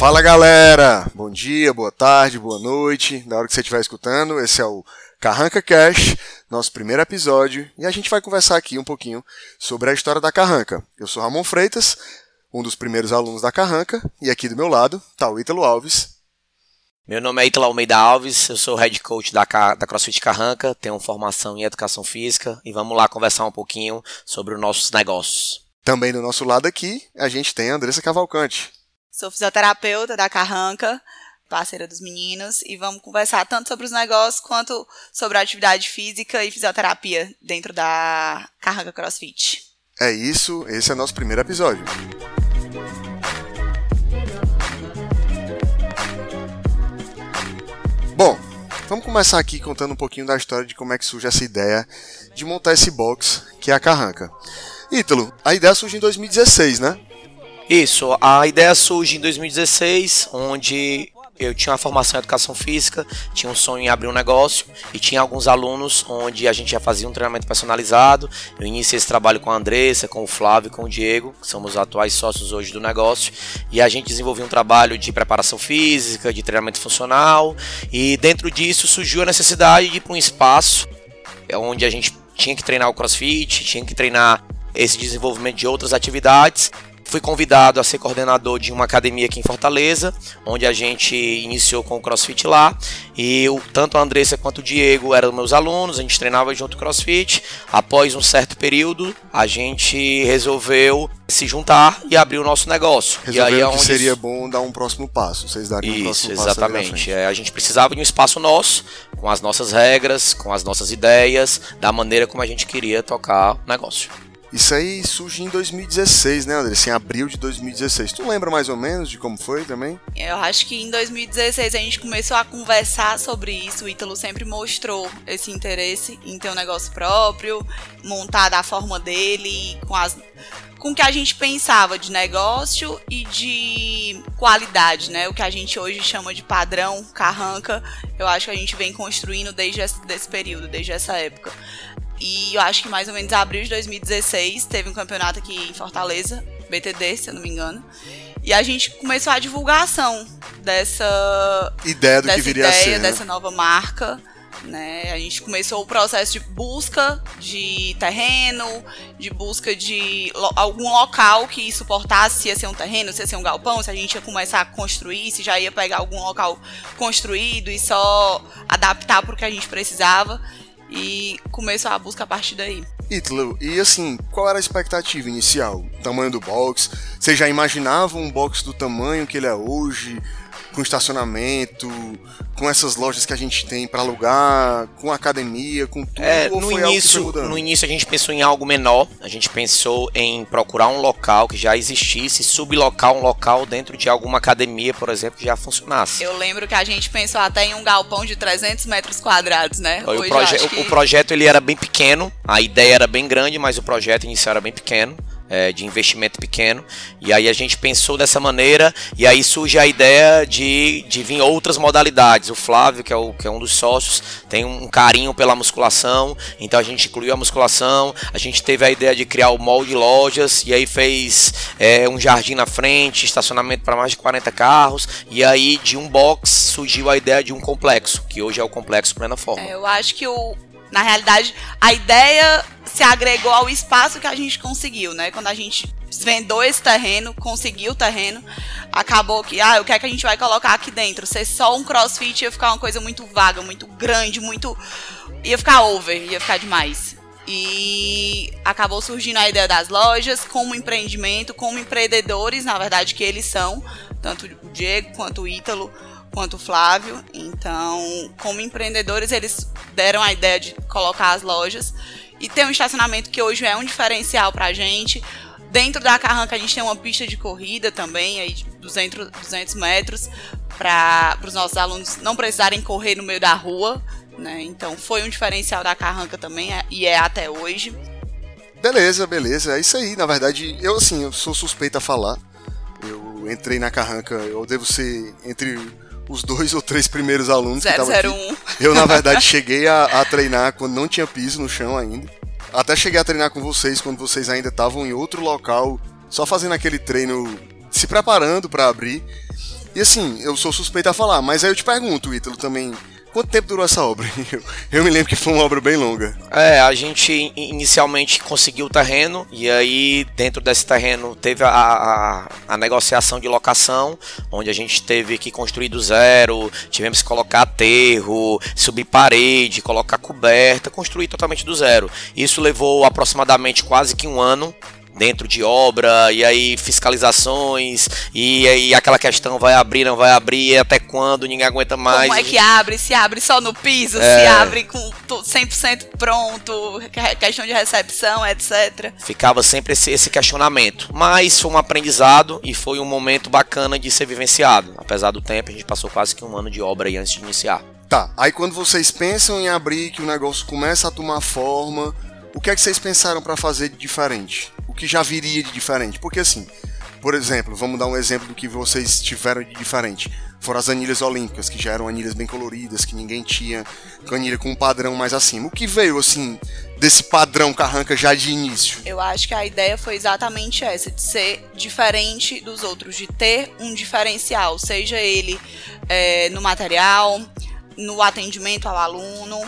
Fala galera! Bom dia, boa tarde, boa noite. Na hora que você estiver escutando, esse é o Carranca Cash, nosso primeiro episódio, e a gente vai conversar aqui um pouquinho sobre a história da Carranca. Eu sou Ramon Freitas, um dos primeiros alunos da Carranca, e aqui do meu lado está o Ítalo Alves. Meu nome é Ítalo Almeida Alves, eu sou head coach da, da CrossFit Carranca, tenho formação em educação física e vamos lá conversar um pouquinho sobre os nossos negócios. Também do nosso lado aqui, a gente tem a Andressa Cavalcante. Sou fisioterapeuta da Carranca, parceira dos meninos, e vamos conversar tanto sobre os negócios quanto sobre a atividade física e fisioterapia dentro da Carranca CrossFit. É isso, esse é nosso primeiro episódio. Bom, vamos começar aqui contando um pouquinho da história de como é que surge essa ideia de montar esse box que é a Carranca. Ítalo, a ideia surge em 2016, né? Isso, a ideia surge em 2016, onde eu tinha uma formação em educação física, tinha um sonho em abrir um negócio e tinha alguns alunos onde a gente já fazia um treinamento personalizado. Eu iniciei esse trabalho com a Andressa, com o Flávio e com o Diego, que somos os atuais sócios hoje do negócio, e a gente desenvolveu um trabalho de preparação física, de treinamento funcional, e dentro disso surgiu a necessidade de ir para um espaço onde a gente tinha que treinar o CrossFit, tinha que treinar esse desenvolvimento de outras atividades Fui convidado a ser coordenador de uma academia aqui em Fortaleza, onde a gente iniciou com o CrossFit lá. E eu, tanto a Andressa quanto o Diego eram meus alunos, a gente treinava junto CrossFit. Após um certo período, a gente resolveu se juntar e abrir o nosso negócio. Resolveu e aí é que seria bom dar um próximo passo, vocês darem Isso, um próximo passo. Isso, exatamente. É, a gente precisava de um espaço nosso, com as nossas regras, com as nossas ideias, da maneira como a gente queria tocar o negócio. Isso aí surge em 2016, né, André? Assim, abril de 2016. Tu lembra mais ou menos de como foi também? Eu acho que em 2016 a gente começou a conversar sobre isso. O Ítalo sempre mostrou esse interesse em ter um negócio próprio, montar da forma dele, com as com o que a gente pensava de negócio e de qualidade, né? O que a gente hoje chama de padrão carranca, eu acho que a gente vem construindo desde esse, desse período, desde essa época. E eu acho que mais ou menos abril de 2016 teve um campeonato aqui em Fortaleza, BTD, se eu não me engano. E a gente começou a divulgação dessa ideia do dessa que viria ideia, a ser, dessa nova marca. Né? A gente começou o processo de busca de terreno, de busca de lo algum local que suportasse se ia ser um terreno, se ia ser um galpão, se a gente ia começar a construir, se já ia pegar algum local construído e só adaptar para o que a gente precisava e começou a busca a partir daí. Ítalo, e assim, qual era a expectativa inicial? tamanho do box? Você já imaginava um box do tamanho que ele é hoje? Com estacionamento, com essas lojas que a gente tem para alugar, com academia, com tudo? É, no, início, no início a gente pensou em algo menor, a gente pensou em procurar um local que já existisse, sublocar um local dentro de alguma academia, por exemplo, que já funcionasse. Eu lembro que a gente pensou até em um galpão de 300 metros quadrados, né? o, proje que... o projeto ele era bem pequeno, a ideia era bem grande, mas o projeto inicial era bem pequeno é, de investimento pequeno. E aí a gente pensou dessa maneira, e aí surge a ideia de, de vir outras modalidades. O Flávio, que é, o, que é um dos sócios, tem um carinho pela musculação, então a gente incluiu a musculação, a gente teve a ideia de criar o mall de lojas, e aí fez é, um jardim na frente, estacionamento para mais de 40 carros, e aí de um box surgiu a ideia de um complexo, que hoje é o complexo Plena Forma. É, eu acho que o, na realidade, a ideia se agregou ao espaço que a gente conseguiu, né? Quando a gente vendou esse terreno, conseguiu o terreno, acabou que, ah, o que é que a gente vai colocar aqui dentro? Ser só um crossfit ia ficar uma coisa muito vaga, muito grande, muito. ia ficar over, ia ficar demais. E acabou surgindo a ideia das lojas como empreendimento, como empreendedores, na verdade, que eles são, tanto o Diego quanto o Ítalo quanto o Flávio. Então, como empreendedores, eles deram a ideia de colocar as lojas e ter um estacionamento que hoje é um diferencial para a gente. Dentro da Carranca a gente tem uma pista de corrida também, aí de 200, 200 metros, para os nossos alunos não precisarem correr no meio da rua. Né? Então foi um diferencial da Carranca também é, e é até hoje. Beleza, beleza. É isso aí. Na verdade, eu assim, eu sou suspeita a falar. Eu entrei na Carranca, eu devo ser entre os dois ou três primeiros alunos 001. que estavam aqui. Eu, na verdade, cheguei a, a, treinar quando não tinha piso no chão ainda. Até cheguei a treinar com vocês quando vocês ainda estavam em outro local, só fazendo aquele treino, se preparando para abrir. E assim, eu sou suspeito a falar, mas aí eu te pergunto, Ítalo, também, Quanto tempo durou essa obra? Eu, me lembro que foi uma obra bem longa. É, a gente inicialmente conseguiu o terreno e aí dentro desse terreno teve a, a, a, negociação de locação, onde a gente teve que construir do zero, tivemos que colocar aterro, subir parede, colocar coberta, construir totalmente do zero. Isso levou aproximadamente quase que um ano dentro de obra, e aí fiscalizações, e aí aquela questão vai abrir, não vai abrir, até quando, ninguém aguenta mais. Como é que abre? Se abre só no piso, é... se abre com 100% pronto, questão de recepção, etc. Ficava sempre esse, esse questionamento. Mas foi um aprendizado e foi um momento bacana de ser vivenciado. Apesar do tempo, a gente passou quase que um ano de obra aí antes de iniciar. Tá, aí quando vocês pensam em abrir, que o negócio começa a tomar forma, o que é que vocês pensaram para fazer de diferente? Que já viria de diferente. Porque assim, por exemplo, vamos dar um exemplo do que vocês tiveram de diferente. Foram as anilhas olímpicas, que já eram anilhas bem coloridas, que ninguém tinha, anilha com um padrão mais acima. O que veio, assim, desse padrão Carranca já de início? Eu acho que a ideia foi exatamente essa, de ser diferente dos outros, de ter um diferencial, seja ele é, no material, no atendimento ao aluno,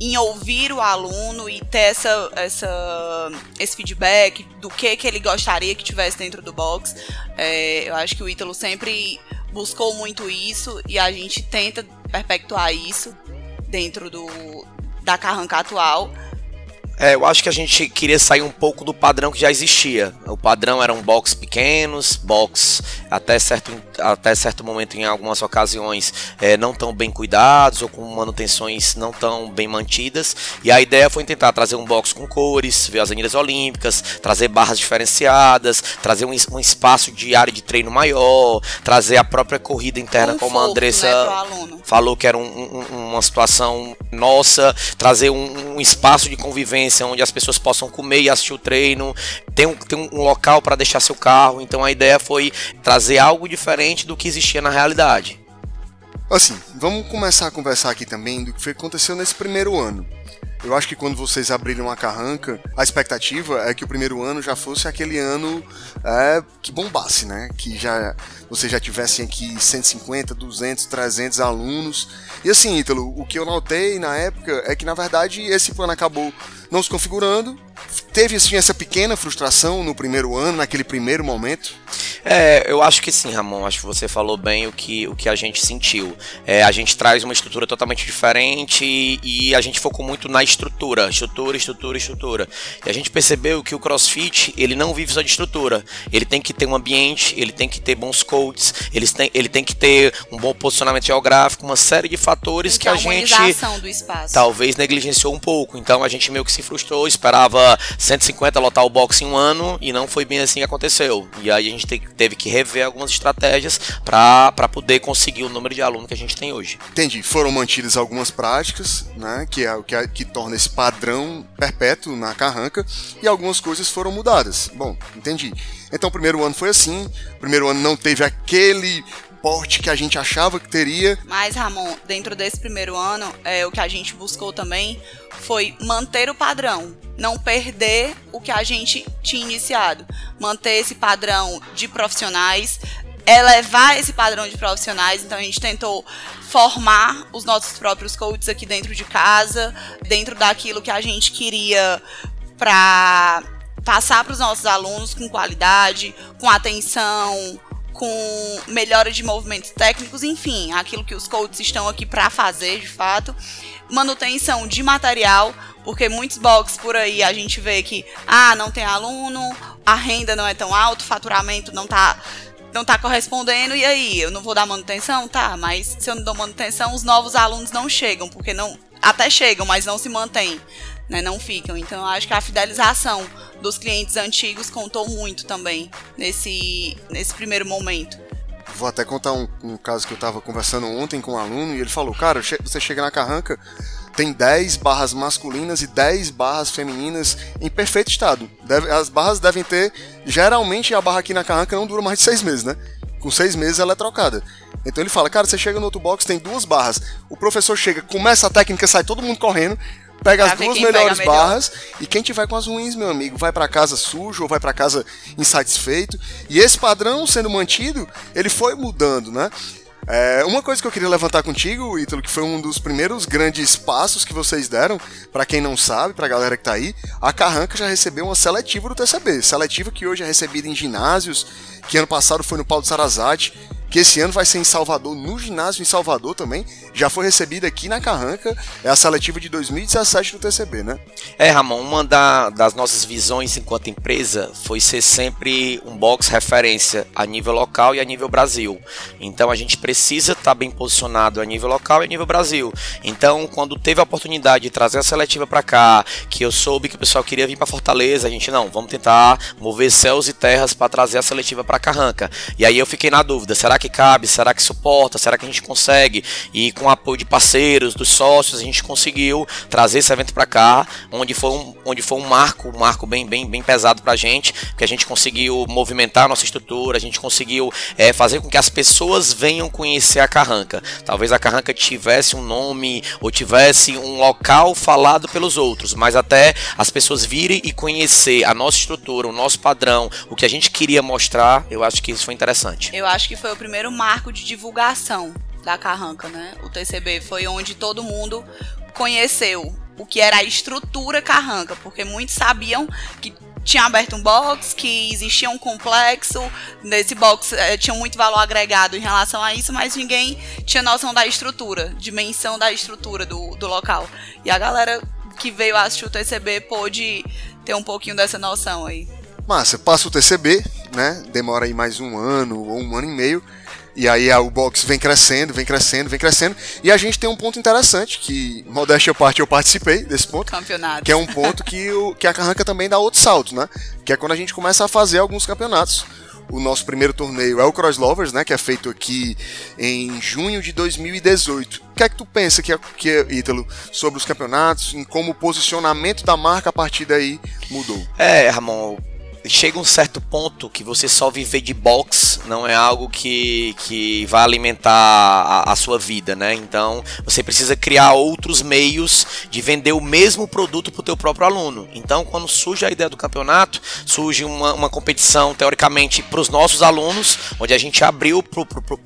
em ouvir o aluno e ter essa, essa, esse feedback do que, que ele gostaria que tivesse dentro do box. É, eu acho que o Ítalo sempre buscou muito isso e a gente tenta perpetuar isso dentro do, da carranca atual. É, eu acho que a gente queria sair um pouco do padrão que já existia. O padrão eram box pequenos, box até certo, até certo momento, em algumas ocasiões, é, não tão bem cuidados ou com manutenções não tão bem mantidas. E a ideia foi tentar trazer um box com cores, ver as anilhas olímpicas, trazer barras diferenciadas, trazer um, um espaço de área de treino maior, trazer a própria corrida interna, como a Andressa né, falou que era um, um, uma situação nossa, trazer um espaço de convivência onde as pessoas possam comer e assistir o treino, tem um, tem um local para deixar seu carro. Então a ideia foi trazer algo diferente do que existia na realidade. Assim, vamos começar a conversar aqui também do que foi, aconteceu nesse primeiro ano. Eu acho que quando vocês abriram a carranca, a expectativa é que o primeiro ano já fosse aquele ano é, que bombasse, né? Que já vocês já tivessem aqui 150, 200, 300 alunos. E assim, Ítalo, o que eu notei na época é que na verdade esse plano acabou não se configurando. Teve assim essa pequena frustração no primeiro ano, naquele primeiro momento. É, eu acho que sim, Ramon. Acho que você falou bem o que, o que a gente sentiu. É, a gente traz uma estrutura totalmente diferente e, e, a gente focou muito na estrutura, estrutura, estrutura, estrutura. E a gente percebeu que o CrossFit ele não vive só de estrutura. Ele tem que ter um ambiente, ele tem que ter bons coaches, ele tem, ele tem que ter um bom posicionamento geográfico, uma série de fatores que a gente talvez negligenciou um pouco. Então a gente meio que se frustrou, esperava 150 lotar o box em um ano e não foi bem assim que aconteceu. E aí a gente teve que rever algumas estratégias para poder conseguir o número de alunos que a gente tem hoje. Entendi. Foram mantidas algumas práticas, né, que é o que, é, que torna esse padrão perpétuo na carranca, e algumas coisas foram mudadas. Bom, entendi. Então o primeiro ano foi assim, o primeiro ano não teve aquele porte que a gente achava que teria. Mas, Ramon, dentro desse primeiro ano, é, o que a gente buscou também foi manter o padrão, não perder o que a gente tinha iniciado, manter esse padrão de profissionais, elevar esse padrão de profissionais. Então a gente tentou formar os nossos próprios coaches aqui dentro de casa, dentro daquilo que a gente queria para passar para os nossos alunos com qualidade, com atenção, com melhora de movimentos técnicos, enfim, aquilo que os coaches estão aqui para fazer de fato. Manutenção de material, porque muitos boxes por aí a gente vê que ah, não tem aluno, a renda não é tão alta, o faturamento não está não tá correspondendo, e aí, eu não vou dar manutenção? Tá, mas se eu não dou manutenção, os novos alunos não chegam, porque não. Até chegam, mas não se mantêm né, não ficam. Então, eu acho que a fidelização dos clientes antigos contou muito também nesse, nesse primeiro momento. Vou até contar um, um caso que eu estava conversando ontem com um aluno e ele falou: Cara, você chega na carranca, tem 10 barras masculinas e 10 barras femininas em perfeito estado. Deve, as barras devem ter. Geralmente a barra aqui na carranca não dura mais de 6 meses, né? Com 6 meses ela é trocada. Então ele fala, cara, você chega no outro box, tem duas barras. O professor chega, começa a técnica, sai todo mundo correndo pega as duas melhores barras e quem tiver com as ruins, meu amigo, vai para casa sujo ou vai para casa insatisfeito. E esse padrão sendo mantido, ele foi mudando, né? É, uma coisa que eu queria levantar contigo, Ítalo, que foi um dos primeiros grandes passos que vocês deram, para quem não sabe, pra galera que tá aí, a Carranca já recebeu uma seletiva do TCB. Seletiva que hoje é recebida em ginásios, que ano passado foi no Paulo de Sarazate, que esse ano vai ser em Salvador, no ginásio em Salvador também. Já foi recebida aqui na Carranca, é a seletiva de 2017 do TCB, né? É, Ramon, uma da, das nossas visões enquanto empresa foi ser sempre um box referência a nível local e a nível Brasil. Então a gente precisa estar tá bem posicionado a nível local e a nível Brasil. Então, quando teve a oportunidade de trazer a seletiva para cá, que eu soube que o pessoal queria vir para Fortaleza, a gente não, vamos tentar mover céus e terras para trazer a seletiva para Carranca. E aí eu fiquei na dúvida, será que cabe? Será que suporta? Será que a gente consegue? E com o apoio de parceiros, dos sócios, a gente conseguiu trazer esse evento para cá, onde foi um, onde foi um marco, um marco bem, bem, bem pesado para a gente, que a gente conseguiu movimentar a nossa estrutura, a gente conseguiu é, fazer com que as pessoas venham conhecer a Carranca. Talvez a Carranca tivesse um nome ou tivesse um local falado pelos outros, mas até as pessoas virem e conhecer a nossa estrutura, o nosso padrão, o que a gente queria mostrar, eu acho que isso foi interessante. Eu acho que foi o primeiro primeiro marco de divulgação da Carranca, né? O TCB foi onde todo mundo conheceu o que era a estrutura Carranca, porque muitos sabiam que tinha aberto um box, que existia um complexo, nesse box eh, tinha muito valor agregado em relação a isso, mas ninguém tinha noção da estrutura, dimensão da estrutura do, do local. E a galera que veio assistir o TCB pôde ter um pouquinho dessa noção aí. Massa, passa o TCB, né? Demora aí mais um ano ou um ano e meio. E aí o box vem crescendo, vem crescendo, vem crescendo. E a gente tem um ponto interessante, que, modéstia à parte, eu participei desse ponto. Campeonato. Que é um ponto que, o, que a Carranca também dá outro salto, né? Que é quando a gente começa a fazer alguns campeonatos. O nosso primeiro torneio é o Cross Lovers, né? Que é feito aqui em junho de 2018. O que é que tu pensa, que, que Ítalo, sobre os campeonatos, em como o posicionamento da marca a partir daí mudou? É, Ramon, chega um certo ponto que você só viver de box não é algo que, que vai alimentar a, a, sua vida, né? Então você precisa criar outros meios de vender o mesmo produto para o teu próprio aluno. Então quando surge a ideia do campeonato, surge uma, uma competição teoricamente para os nossos alunos, onde a gente abriu para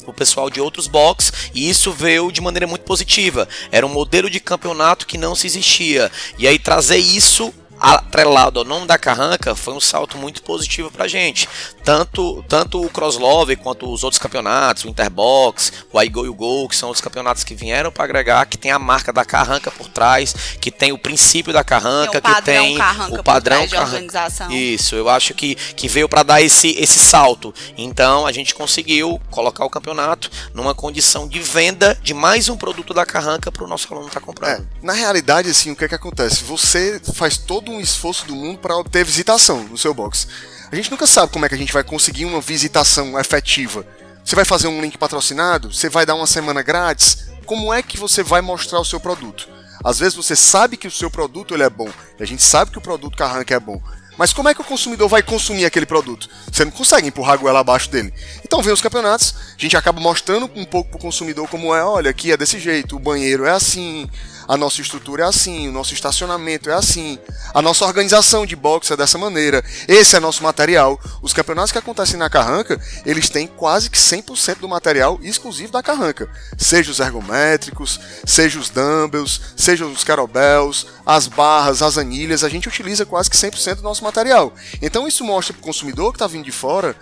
o pessoal de outros box e isso veio de maneira muito positiva. Era um modelo de campeonato que não se existia. E aí trazer isso atrelado ao nome da Carranca foi um salto muito positivo pra gente. Tanto, tanto o Crosslove quanto os outros campeonatos, o Interbox, o iGo e o Go, que são os campeonatos que vieram para agregar, que tem a marca da Carranca por trás, que tem o princípio da Carranca, tem que tem Carranca o padrão Carranca. Isso, eu acho que, que veio para dar esse, esse salto. Então a gente conseguiu colocar o campeonato numa condição de venda de mais um produto da Carranca para o nosso aluno estar tá comprando. É, na realidade, assim, o que é que acontece? Você faz todo um esforço do mundo para obter visitação no seu box. A gente nunca sabe como é que a gente vai conseguir uma visitação efetiva. Você vai fazer um link patrocinado? Você vai dar uma semana grátis? Como é que você vai mostrar o seu produto? Às vezes você sabe que o seu produto ele é bom, e a gente sabe que o produto Carranca é bom, mas como é que o consumidor vai consumir aquele produto? Você não consegue empurrar a goela abaixo dele. Então vem os campeonatos, a gente acaba mostrando um pouco pro consumidor como é, olha, aqui é desse jeito, o banheiro é assim, a nossa estrutura é assim, o nosso estacionamento é assim, a nossa organização de boxe é dessa maneira, esse é nosso material. Os campeonatos que acontecem na Carranca, eles têm quase que 100% do material exclusivo da Carranca, seja os ergométricos, seja os dumbbells, seja os kettlebells, as barras, as anilhas, a gente utiliza quase que 100% do nosso material. Então isso mostra para o consumidor que está vindo de fora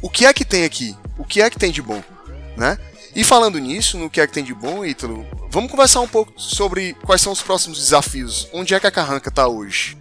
o que é que tem aqui, o que é que tem de bom, né? E falando nisso, no que é que tem de bom, Ítalo, vamos conversar um pouco sobre quais são os próximos desafios. Onde é que a Carranca está hoje?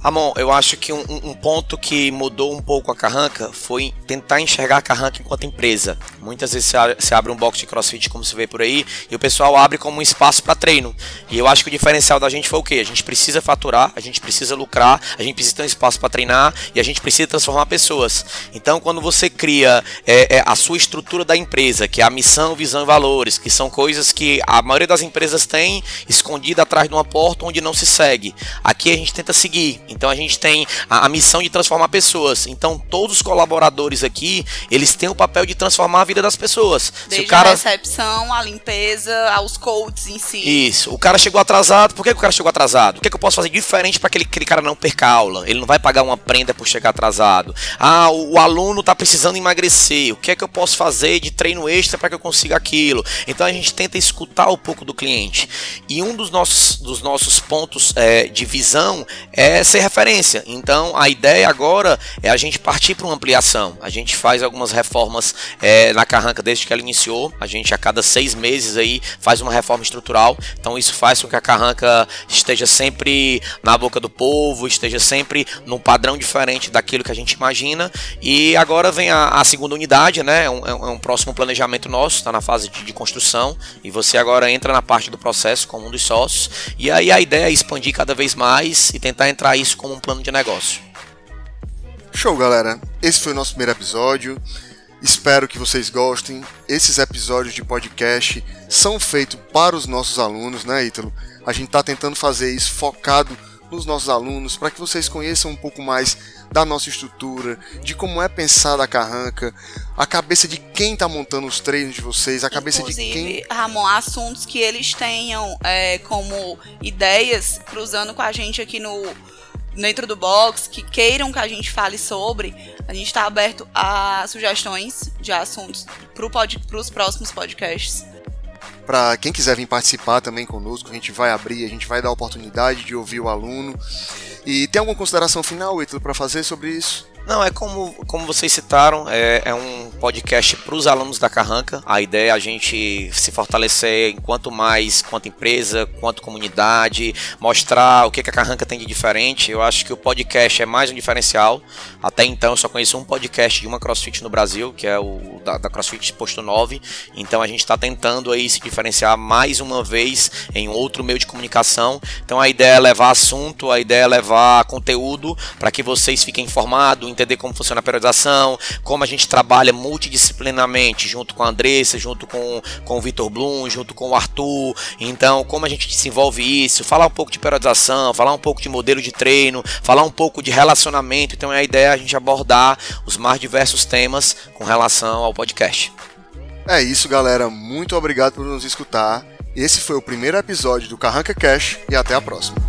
Ramon, eu acho que um, um, ponto que mudou um pouco a Carranca foi tentar enxergar a Carranca enquanto empresa. Muitas vezes você abre um box de crossfit, como se vê por aí, e o pessoal abre como um espaço para treino. E eu acho que o diferencial da gente foi o quê? A gente precisa faturar, a gente precisa lucrar, a gente precisa ter um espaço para treinar e a gente precisa transformar pessoas. Então, quando você cria é, é, a sua estrutura da empresa, que é a missão, visão e valores, que são coisas que a maioria das empresas tem escondida atrás de uma porta onde não se segue. Aqui a gente tenta seguir. Então a gente tem a, a, missão de transformar pessoas. Então todos os colaboradores aqui, eles têm o papel de transformar a vida das pessoas. Desde Se o cara... a recepção, a limpeza, aos coaches em si. Isso. O cara chegou atrasado. Por que, que o cara chegou atrasado? O que, que eu posso fazer diferente para aquele, aquele cara não perca aula? Ele não vai pagar uma prenda por chegar atrasado. Ah, o, o aluno está precisando emagrecer. O que é que eu posso fazer de treino extra para que eu consiga aquilo? Então a gente tenta escutar um pouco do cliente. E um dos nossos, dos nossos pontos é, de visão é ser referência. Então a ideia agora é a gente partir para uma ampliação. A gente faz algumas reformas é, na Carranca desde que ela iniciou. A gente a cada seis meses aí faz uma reforma estrutural. Então isso faz com que a Carranca esteja sempre na boca do povo, esteja sempre num padrão diferente daquilo que a gente imagina. E agora vem a, a segunda unidade, né? É um, é um, próximo planejamento nosso, está na fase de, de construção. E você agora entra na parte do processo como um dos sócios. E aí a ideia é expandir cada vez mais e tentar entrar isso como um plano de negócio. Show, galera. Esse foi o nosso primeiro episódio. Espero que vocês gostem. Esses episódios de podcast são feitos para os nossos alunos, né, Ítalo? A gente está tentando fazer isso focado nos nossos alunos para que vocês conheçam um pouco mais da nossa estrutura, de como é pensada a carranca, a cabeça de quem está montando os treinos de vocês, a cabeça Inclusive, de quem. Ramon, assuntos que eles tenham é, como ideias cruzando com a gente aqui no dentro do box, que queiram que a gente fale sobre, a gente está aberto a sugestões de assuntos para pod, os próximos podcasts. Para quem quiser vir participar também conosco, a gente vai abrir, a gente vai dar a oportunidade de ouvir o aluno. E tem alguma consideração final, Ítalo, para fazer sobre isso? Não, é como, como vocês citaram, é, é um podcast para os alunos da Carranca. A ideia é a gente se fortalecer enquanto mais, quanto empresa, quanto comunidade, mostrar o que, que a Carranca tem de diferente. Eu acho que o podcast é mais um diferencial. Até então eu só conheço um podcast de uma CrossFit no Brasil, que é o da, da CrossFit Posto 9. Então a gente está tentando aí se diferenciar mais uma vez em outro meio de comunicação. Então a ideia é levar assunto, a ideia é levar conteúdo para que vocês fiquem informados, entender como funciona a periodização, como a gente trabalha multidisciplinarmente junto com a Andressa, junto com, com o Vitor Blum, junto com o Arthur. Então, como a gente desenvolve isso, falar um pouco de periodização, falar um pouco de modelo de treino, falar um pouco de relacionamento. Então, é a ideia a gente abordar os mais diversos temas com relação ao podcast. É isso, galera. Muito obrigado por nos escutar. Esse foi o primeiro episódio do Carranca Cash e até a próxima.